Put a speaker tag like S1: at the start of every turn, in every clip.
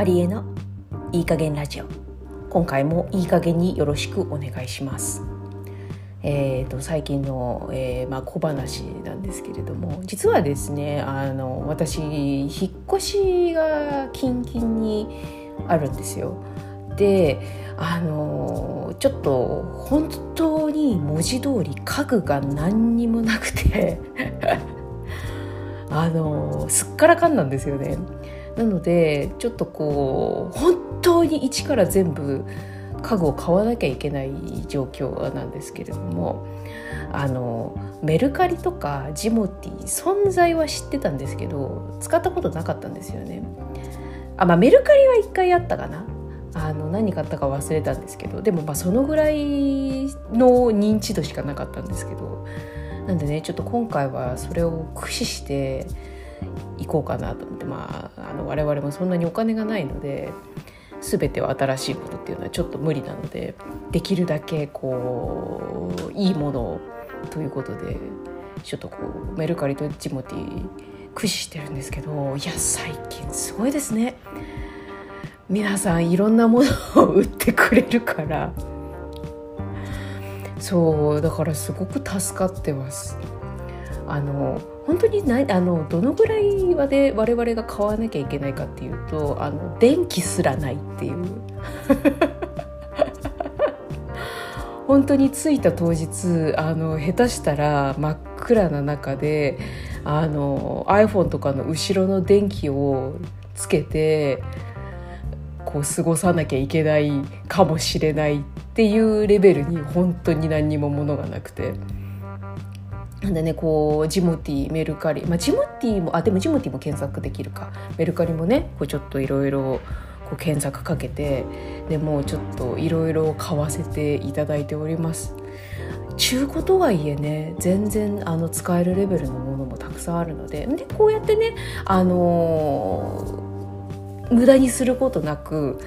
S1: マリエのいい加減ラジオ今回もいい加減によろしくお願いしますえーと、最近の、えーまあ、小話なんですけれども実はですねあの私引っ越しが近々にあるんですよ。であのちょっと本当に文字通り家具が何にもなくて あのすっからかんなんですよね。なのでちょっとこう本当に一から全部家具を買わなきゃいけない状況なんですけれどもあのメルカリとかジモティ存在は知ってたんですけど使ったことなかったんですよね。あまあメルカリは1回あったかなあの何買ったか忘れたんですけどでもまあそのぐらいの認知度しかなかったんですけどなんでねちょっと今回はそれを駆使して行こうかなと思ってまああの我々もそんなにお金がないので全ては新しいことっていうのはちょっと無理なのでできるだけこういいものをということでちょっとこうメルカリとジモティ駆使してるんですけどいや最近すごいですね。皆さんいろんなものを売ってくれるから。そうだからすごく助かってます。あの本当にないあのどのぐらいまで我々が買わなきゃいけないかっていうとあの電気すらないっていう 本当に着いた当日あの下手したら真っ暗な中であの iPhone とかの後ろの電気をつけてこう過ごさなきゃいけないかもしれないっていうレベルに本当に何にも物がなくて。なんでねこうジモティメルカリ、まあ、ジモティもあでもジモティも検索できるか。メルカリもねこうちょっといろいろ検索かけてでもうちょっといろいろ買わせていただいております。中古とはいえね全然あの使えるレベルのものもたくさんあるのででこうやってねあのー、無駄にすることなく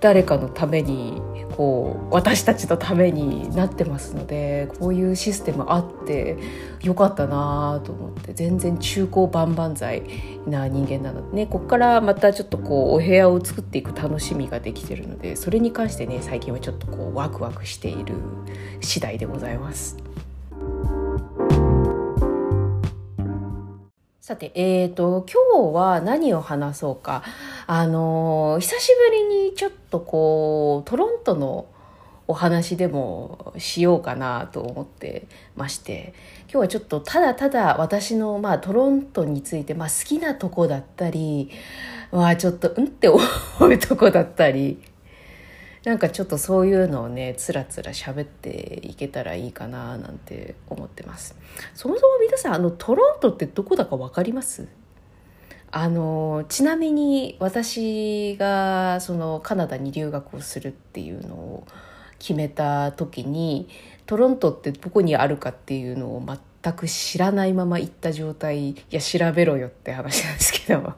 S1: 誰かのためにこう私たちのためになってますのでこういうシステムあってよかったなと思って全然中高万々歳な人間なのでねここからまたちょっとこうお部屋を作っていく楽しみができてるのでそれに関してね最近はちょっとこうワクワクしている次第でございます。さて、えーと、今日は何を話そうか。あの、久しぶりにちょっとこう、トロントのお話でもしようかなと思ってまして、今日はちょっとただただ私の、まあ、トロントについて、まあ、好きなとこだったり、まあ、ちょっと、うんって思うとこだったり、なんかちょっとそういうのをねつらつら喋っていけたらいいかななんて思ってます。そもそも皆さんあのトロントってどこだか分かります？あのちなみに私がそのカナダに留学をするっていうのを決めた時にトロントってどこにあるかっていうのを全く知らないまま行った状態。いや調べろよって話なんですけど。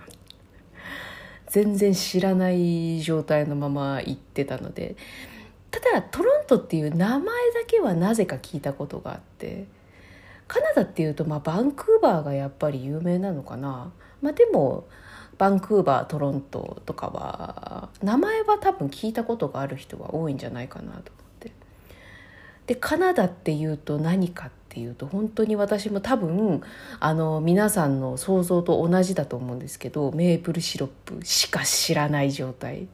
S1: 全然知らない状態のまま行ってたのでただトロントっていう名前だけはなぜか聞いたことがあってカナダっていうと、まあ、バンクーバーがやっぱり有名なのかな、まあ、でもバンクーバートロントとかは名前は多分聞いたことがある人は多いんじゃないかなと思って。でカナダっていうと何かってっていうと本当に私も多分あの皆さんの想像と同じだと思うんですけどメープルシロップしか知らない状態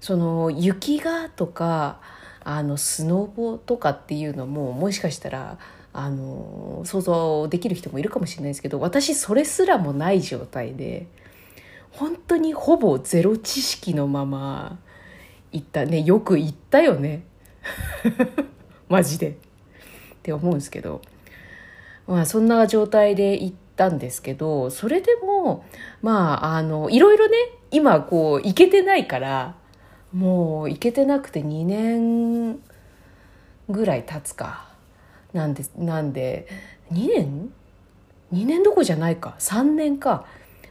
S1: その雪がとかあのスノボとかっていうのももしかしたらあの想像できる人もいるかもしれないですけど私それすらもない状態で本当にほぼゼロ知識のまま行ったねよく行ったよね マジで。って思うんですけど、まあ、そんな状態で行ったんですけどそれでもまああのいろいろね今こう行けてないからもう行けてなくて2年ぐらい経つかなんでなんで2年 ?2 年どこじゃないか。3年か。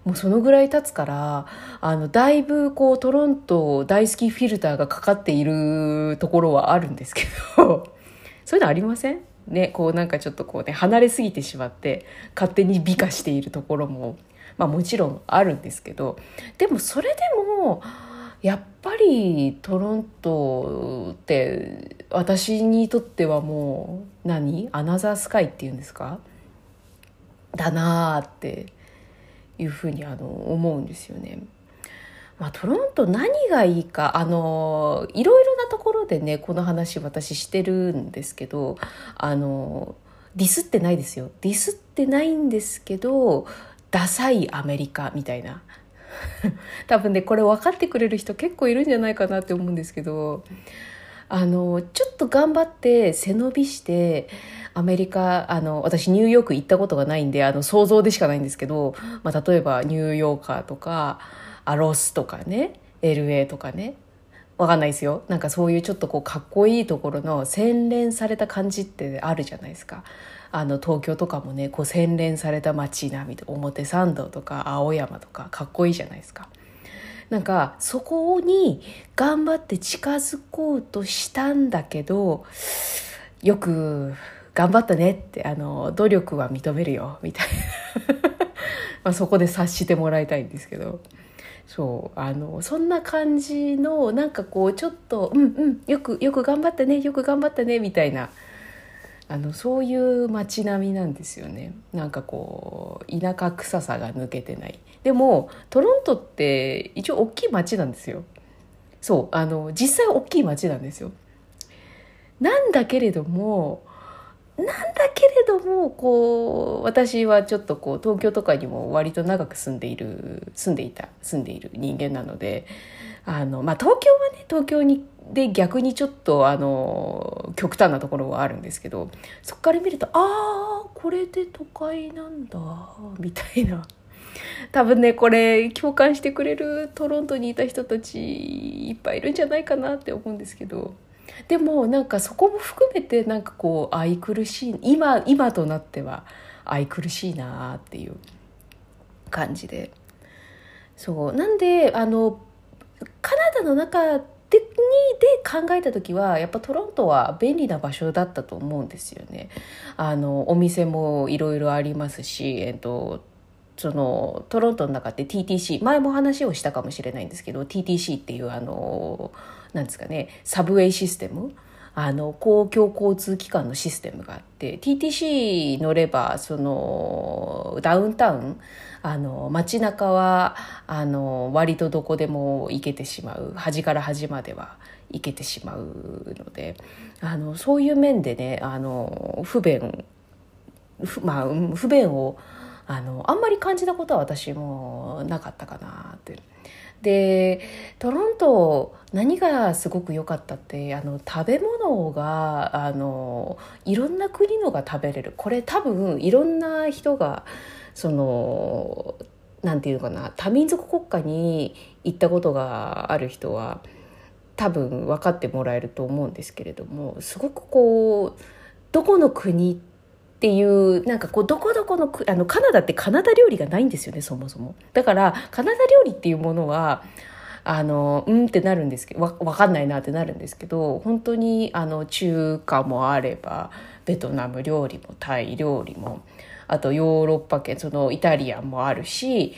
S1: もうそのぐらい経つからあのだいぶこうトロント大好きフィルターがかかっているところはあるんですけど そういうのありません？ね、こうなんかちょっとこうね、離れすぎてしまって、勝手に美化しているところも、まあもちろんあるんですけどでもそれでもやっぱりトロントって私にとってはもう何？アナザースカイっていうんですか？だなあっていうふうにあの思うんですよね。まあ、トロント何がいいかあのいろいろなところでねこの話私してるんですけどあのディスってないですよ。ディスってないんですけどダサいアメリカみたいな。多分ねこれ分かってくれる人結構いるんじゃないかなって思うんですけどあのちょっと頑張って背伸びしてアメリカあの私ニューヨーク行ったことがないんであの想像でしかないんですけど、まあ、例えばニューヨーカーとかアロスとかね LA とかねわかんないですよなんかそういうちょっとこうかっこいいところの洗練された感じってあるじゃないですか。あの東京とかもねこう洗練された街並み表参道とか青山とかかっこいいじゃないですか。なんかそこに頑張って近づこうとしたんだけどよく頑張ったねってあの努力は認めるよみたいな まあそこで察してもらいたいんですけどそうあのそんな感じのなんかこうちょっとうんうんよくよく頑張ったねよく頑張ったねみたいなあのそういう街並みなんですよね。なんかこう田舎臭さが抜けてない。でもトロントって一応大きい街なんですよ。そうあの実際大きい街なんですよ。なんだけれどもなんだけれどもこう私はちょっとこう東京とかにも割と長く住んでいる住んでいた住んでいる人間なのであの、まあ、東京はね東京にで逆にちょっとあの極端なところはあるんですけどそこから見るとああこれで都会なんだみたいな。多分ねこれ共感してくれるトロントにいた人たちいっぱいいるんじゃないかなって思うんですけどでもなんかそこも含めてなんかこう愛くるしい今今となっては愛くるしいなっていう感じでそうなんであのカナダの中でにで考えた時はやっぱトロントは便利な場所だったと思うんですよね。あのお店もいろいろありますし、えっと、そのトロントの中って TTC 前も話をしたかもしれないんですけど TTC っていうあのなんですかねサブウェイシステムあの公共交通機関のシステムがあって TTC 乗ればそのダウンタウンあの街中はあの割とどこでも行けてしまう端から端までは行けてしまうのであのそういう面でねあの不便まあ不便をあのあんまり感じたことは私もなかったかなって。でトロント何がすごく良かったってあの食べ物があのいろんな国のが食べれる。これ多分いろんな人がそのなんていうかな多民族国家に行ったことがある人は多分分かってもらえると思うんですけれどもすごくこうどこの国ってっていうなんかこうどこどこのあのカナダってカナダ料理がないんですよねそもそも。だからカナダ料理っていうものはあのうんってなるんですけどわ分かんないなってなるんですけど本当にあの中華もあればベトナム料理もタイ料理もあとヨーロッパ系そのイタリアンもあるし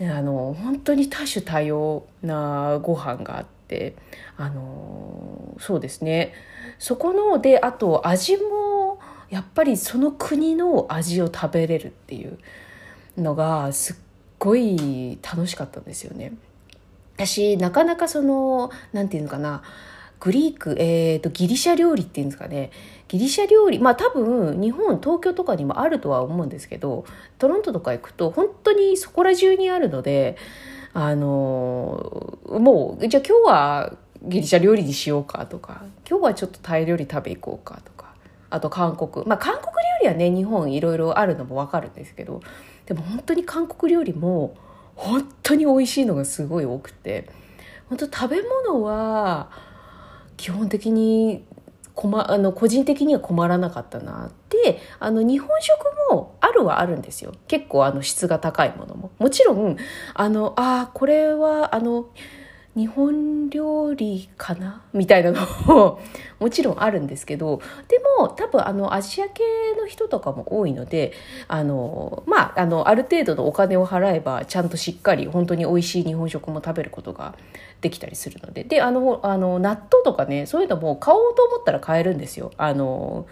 S1: あの本当に多種多様なご飯があってあのそうですねそこのであと味もやっぱりその国の味を食べれるっていうのがすっごい楽しかったんですよね。私なかなかその何て言うのかな。グリーク、えーと、ギリシャ料理っていうんですかね。ギリシャ料理まあ多分日本東京とかにもあるとは思うんですけどトロントとか行くと本当にそこら中にあるのであのもうじゃあ今日はギリシャ料理にしようかとか今日はちょっとタイ料理食べ行こうかとかあと韓国。まあ韓国料理はね日本いろいろあるのもわかるんですけどでも本当に韓国料理も本当に美味しいのがすごい多くて。本当食べ物は基本的に困あの個人的には困らなかったなってあの日本食もあるはあるんですよ。結構あの質が高いものも。もちろんあのあこれはあの日本料理かな？みたいなのも もちろんあるんですけどでも多分あのアジア系の人とかも多いのであのまああのある程度のお金を払えばちゃんとしっかり本当に美味しい日本食も食べることができたりするので。であのあの納豆とかねそういうのも買おうと思ったら買えるんですよ。あの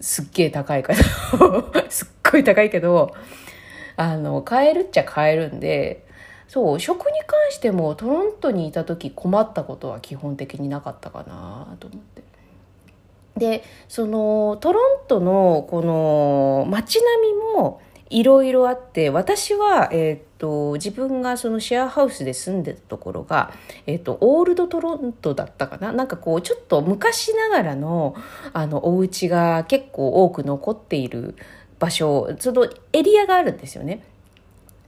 S1: すっげえ高いから。すっごい高いけどあの買えるっちゃ買えるんでそう食に関してもトロントにいた時困ったことは基本的になかったかなと思って。でそのトロントのこの街並みもいろいろあって私は、えーと、自分がそのシェアハウスで住んでたところが、えーと、オールドトロントだったかななんかこうちょっと昔ながらのあのお家が結構多く残っている場所そのエリアがあるんですよね。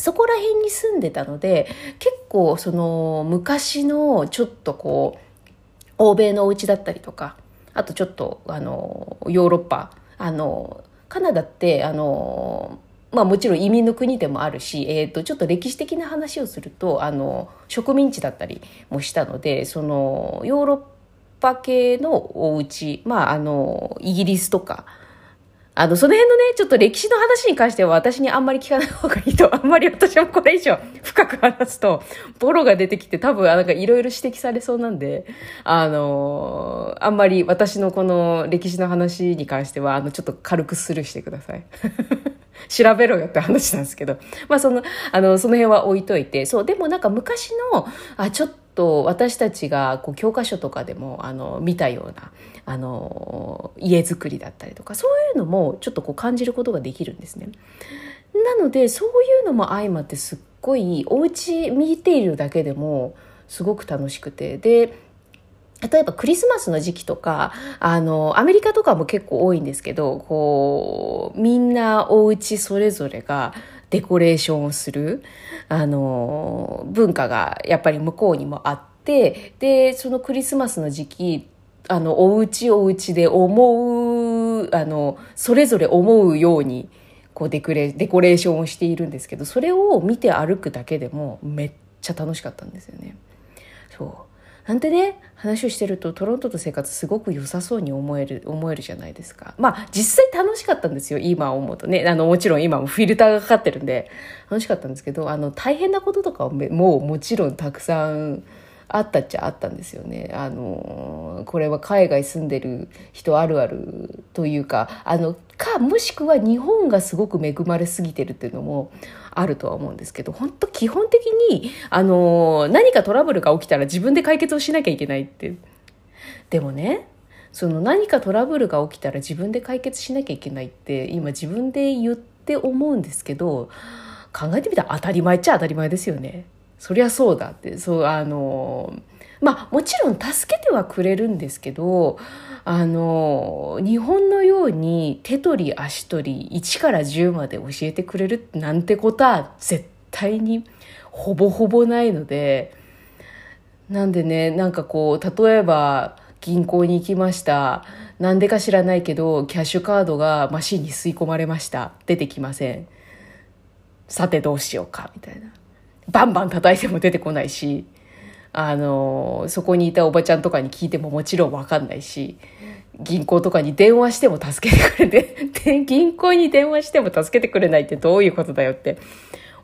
S1: そこら辺に住んでたので結構その昔のちょっとこう欧米のお家だったりとかあとちょっとあのヨーロッパあのカナダってあのまあもちろん移民の国でもあるし、えー、とちょっと歴史的な話をするとあの植民地だったりもしたのでそのヨーロッパ系のお家まああのイギリスとかあの、その辺のね、ちょっと歴史の話に関しては私にあんまり聞かない方がいいと、あんまり私もこれ以上深く話すと、ボロが出てきて多分、なんかいろいろ指摘されそうなんで、あのあんまり私のこの歴史の話に関しては、あの、ちょっと軽くスルーしてください。調べろよって話なんですけど、まあその、あの、その辺は置いといて、そう、でもなんか昔の、あ、ちょっと私たちがこう教科書とかでもあの見たようなあの家づくりだったりとかそういうのもちょっとこう感じることができるんですね。なのでそういうのも相まってすっごいお家見ているだけでもすごく楽しくてで例えばクリスマスの時期とか、あの、アメリカとかも結構多いんですけど、こう、みんなお家それぞれがデコレーションをする、あの、文化がやっぱり向こうにもあって、で、そのクリスマスの時期、あの、お家お家で思う、あの、それぞれ思うように、こうデコレデコレーションをしているんですけど、それを見て歩くだけでもめっちゃ楽しかったんですよね。そう。なんてね話をしてるとトロントと生活すごく良さそうに思える思えるじゃないですか。まあ実際楽しかったんですよ。今思うとね。あのもちろん今もフィルターがかかってるんで。楽しかったんですけどあの大変なこととかももちろんたくさんあったっちゃあったんですよね。あのこれは海外住んでる人あるあるというかあのかもしくは日本がすごく恵まれすぎてるっていうのもあるとは思うんですけど本当基本的にあの何かトラブルが起きたら自分で解決をしなきゃいけないってでもねその何かトラブルが起きたら自分で解決しなきゃいけないって今自分で言って思うんですけど考えてみたら当たり前っちゃ当たり前ですよね。そりゃそうだって。そうあのまあもちろん助けてはくれるんですけどあの日本のように手取り足取り1から10まで教えてくれるなんてことは絶対にほぼほぼないのでなんでねなんかこう例えば銀行に行きました。なんでか知らないけどキャッシュカードがマシンに吸い込まれました。出てきません。さてどうしようかみたいな。バンバン叩いても出てこないしあのそこにいたおばちゃんとかに聞いてももちろん分かんないし銀行とかに電話しても助けてくれて 銀行に電話しても助けてくれないってどういうことだよって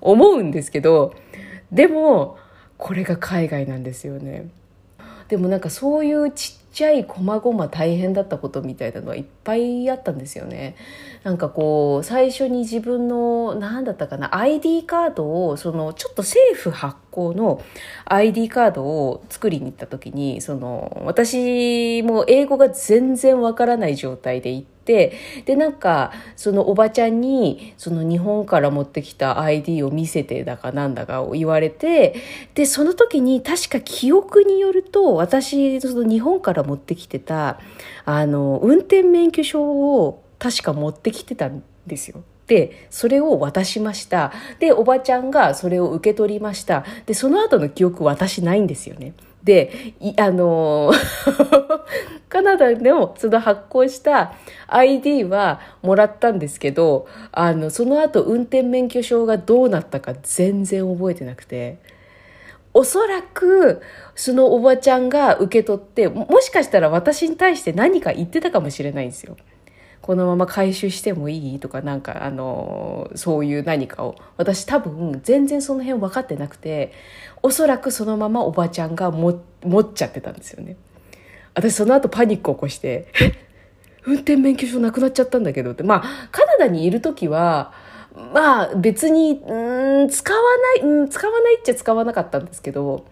S1: 思うんですけどでもこれが海外なんですよね。でもなんかそういうちっちゃい細々大変だったことみたいなのはいっぱいあったんですよね。なんかこう最初に自分の何だったかな ID カードをそのちょっと政府発行の ID カードを作りに行った時にその私も英語が全然わからない状態で行って。でなんかそのおばちゃんにその日本から持ってきた ID を見せてだかなんだかを言われてでその時に確か記憶によると私その日本から持ってきてたあの運転免許証を確か持ってきてたんですよ。で、それを渡しました。で、おばちゃんがそれを受け取りました。で、その後の記憶私ないんですよね。で、あの カナダでもその発行した ID はもらったんですけど、あの、その後運転免許証がどうなったか全然覚えてなくて、おそらく、そのおばちゃんが受け取って、もしかしたら私に対して何か言ってたかもしれないんですよ。このまま回収してもいいとかなんかあのそういう何かを。私多分全然その辺分かってなくておそらくそのままおばちゃんが持っちゃってたんですよね。私その後パニックを起こして「運転免許証なくなっちゃったんだけど」って。まあカナダにいる時はまあ別にうん使わないうん使わないっちゃ使わなかったんですけど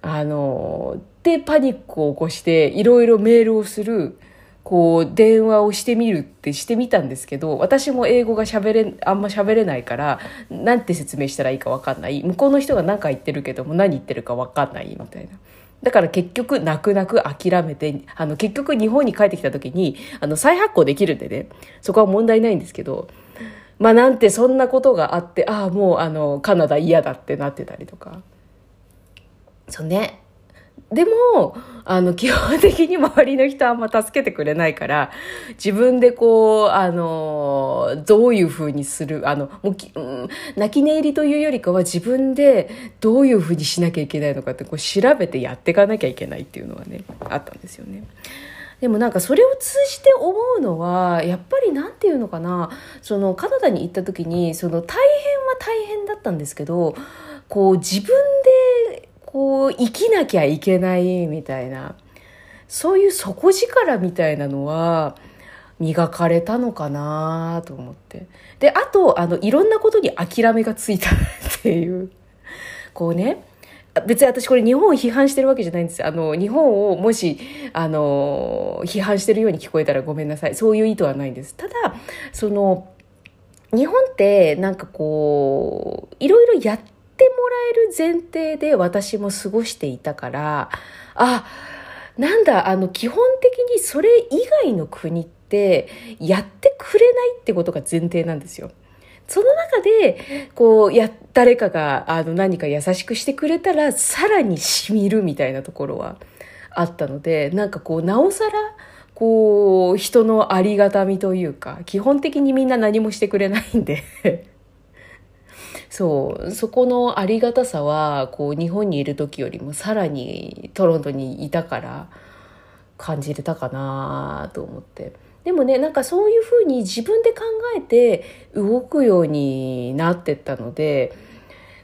S1: あのでパニックを起こしていろいろメールをするこう電話をしてみるってしてみたんですけど私も英語が喋れあんま喋れないからなんて説明したらいいか分かんない。向こうの人が何か言ってるけども何言ってるか分かんないみたいな。だから結局泣く泣く諦めてあの結局日本に帰ってきた時にあの再発行できるんでね。そこは問題ないんですけどまあなんてそんなことがあってああもうあのカナダ嫌だってなってたりとか。そうね。でも、あの、基本的に周りの人はあんま助けてくれないから、自分でこう、あの、どういうふうにする、あの、もうき、うん、泣き寝入りというよりかは自分でどういうふうにしなきゃいけないのかってこう調べてやっていかなきゃいけないっていうのはね、あったんですよね。でもなんかそれを通じて思うのはやっぱり何て言うのかなそのカナダに行った時にその大変は大変だったんですけどこう自分でこう生きなきゃいけないみたいなそういう底力みたいなのは磨かれたのかなと思って。であとあのいろんなことに諦めがついたっていう。こうね別に私これ日本を批判してるわけじゃないんです。あの日本をもしあの批判してるように聞こえたらごめんなさい。そういう意図はないんです。ただその日本ってなんかこういろいろやってってもらえる前提で私も過ごしていたから、あ、なんだ、あの、基本的にそれ以外の国ってやってくれないってことが前提なんですよ。その中で、こう、や、誰かが、あの、何か優しくしてくれたら、さらに染みるみたいなところはあったので、なんかこう、なおさら、こう、人のありがたみというか、基本的にみんな何もしてくれないんでそうそこのありがたさはこう日本にいる時よりもさらにトロントにいたから感じれたかなと思ってでもねなんかそういうふうに自分で考えて動くようになってったので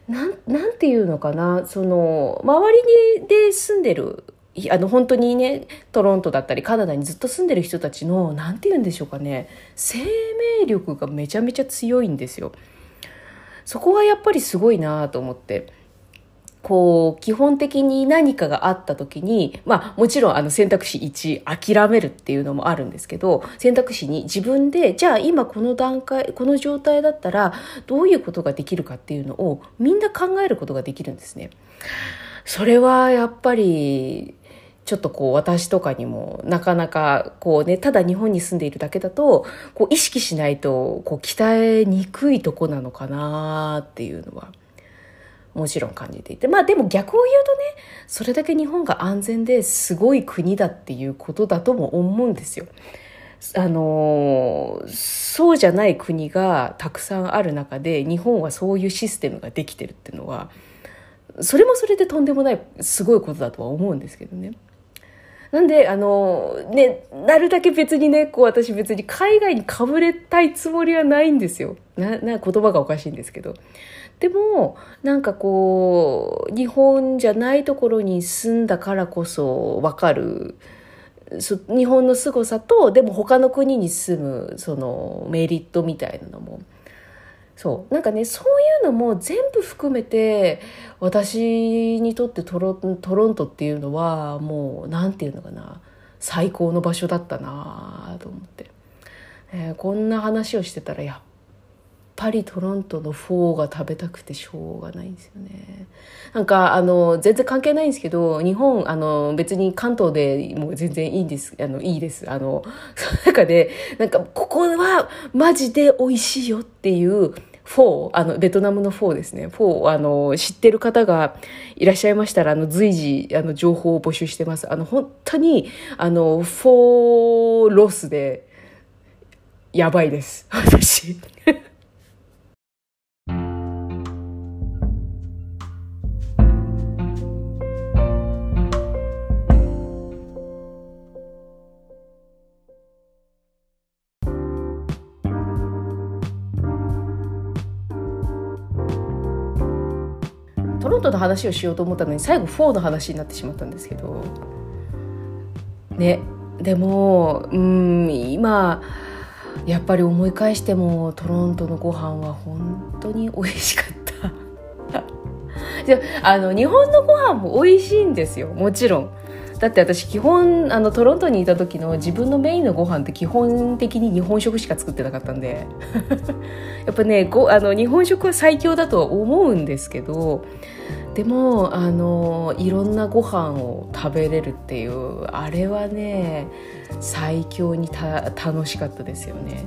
S1: なんなんていうのかなその周りにで住んでるあの本当にねトロントだったりカナダにずっと住んでる人たちの何て言うんでしょうかね生命力がめちゃめちゃ強いんですよ。そこはやっぱりすごいなと思って。こう、基本的に何かがあった時に、まあもちろんあの選択肢1、諦めるっていうのもあるんですけど、選択肢に自分で、じゃあ今この段階、この状態だったらどういうことができるかっていうのをみんな考えることができるんですね。それはやっぱりちょっとこう私とかにもなかなかこうね、ただ日本に住んでいるだけだと、こう意識しないとこう鍛えにくいとこなのかなっていうのはもちろん感じていて。まあでも逆を言うとね、それだけ日本が安全ですごい国だっていうことだとも思うんですよ。あのそうじゃない国がたくさんある中で日本はそういうシステムができてるっていうのはそれもそれでとんでもないすごいことだとは思うんですけどね。なんで、あの、ね、なるだけ別にね、こう私別に海外にかぶれたいつもりはないんですよ。な、な、言葉がおかしいんですけど。でも、なんかこう、日本じゃないところに住んだからこそわかる、日本の凄さと、でも他の国に住む、そのメリットみたいなのもそう。なんかねそういうのも全部含めて私にとってトロトロントっていうのはもう何て言うのかな。最高の場所だったなと思って、えー、こんな話をしてたらやっぱりトロントのフォーが食べたくてしょうがないんですよね。なんかあの全然関係ないんですけど日本あの別に関東でもう全然いいんですあのいいですあのその 中でなんかここはマジで美味しいよっていうフォー、あの、ベトナムのフォーですね。フォー、あの、知ってる方がいらっしゃいましたら、あの、随時、あの、情報を募集してます。あの、本当に、あの、フォーロスで、やばいです。私。話をしようと思ったのに最後4の話になってしまったんですけど。ね。でもうん今やっぱり思い返してもトロントのご飯は本当に美味しかった。あの日本のご飯も美味しいんですよ。もちろん。だって私基本あのトロントにいた時の自分のメインのご飯って基本的に日本食しか作ってなかったんで。やっぱねごあの日本食は最強だとは思うんですけど。でもあのいろんなご飯を食べれるっていうあれはね最強に楽しかったですよね。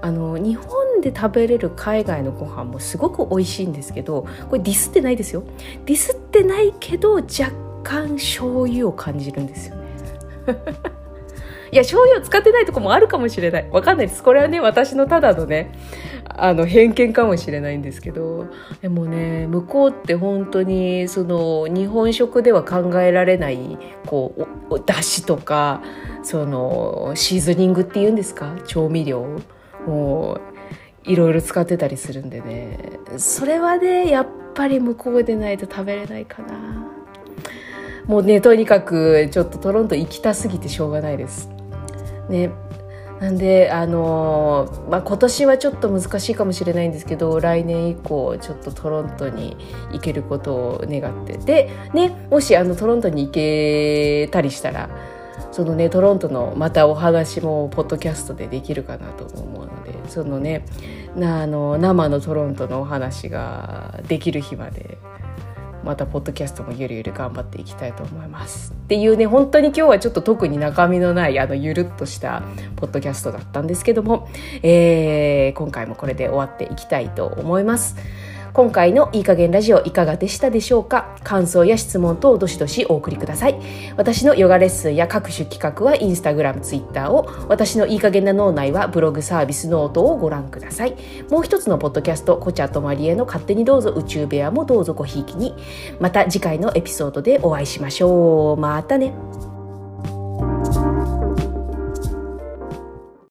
S1: あの日本で食べれる海外のご飯もすごく美味しいんですけどこれディスってないですよ。ディスってないけど若干醤油を感じるんですよね。いや醤油を使ってないとこもあるかもしれない。わかんないです。これはね私のただのねあの偏見かもしれないんですけど。でもね向こうって本当にその日本食では考えられないこうだしとかそのシーズニングっていうんですか？調味料もういろいろ使ってたりするんでね。それはねやっぱり向こうでないと食べれないかな。もうねとにかくちょっとトロント行きたすぎてしょうがないです。ね。なんであのー、まあ、今年はちょっと難しいかもしれないんですけど来年以降ちょっとトロントに行けることを願って。で、ね、もしあのトロントに行けたりしたらそのねトロントのまたお話もポッドキャストでできるかなと思うのでそのねあの生のトロントのお話ができる日までまたポッドキャストもゆるゆる頑張っていきたいと思いますっていうね本当に今日はちょっと特に中身のないあのゆるっとしたポッドキャストだったんですけども、えー、今回もこれで終わっていきたいと思います。今回のいい加減ラジオいかがでしたでしょうか？感想や質問等どしどしお送りください。私のヨガレッスンや各種企画はインスタグラムツイッターを。私のいい加減な脳内はブログサービスノートをご覧ください。もう一つのポッドキャストコチャとマリエの勝手にどうぞ宇宙部屋もどうぞごひいきに。また次回のエピソードでお会いしましょう。またね。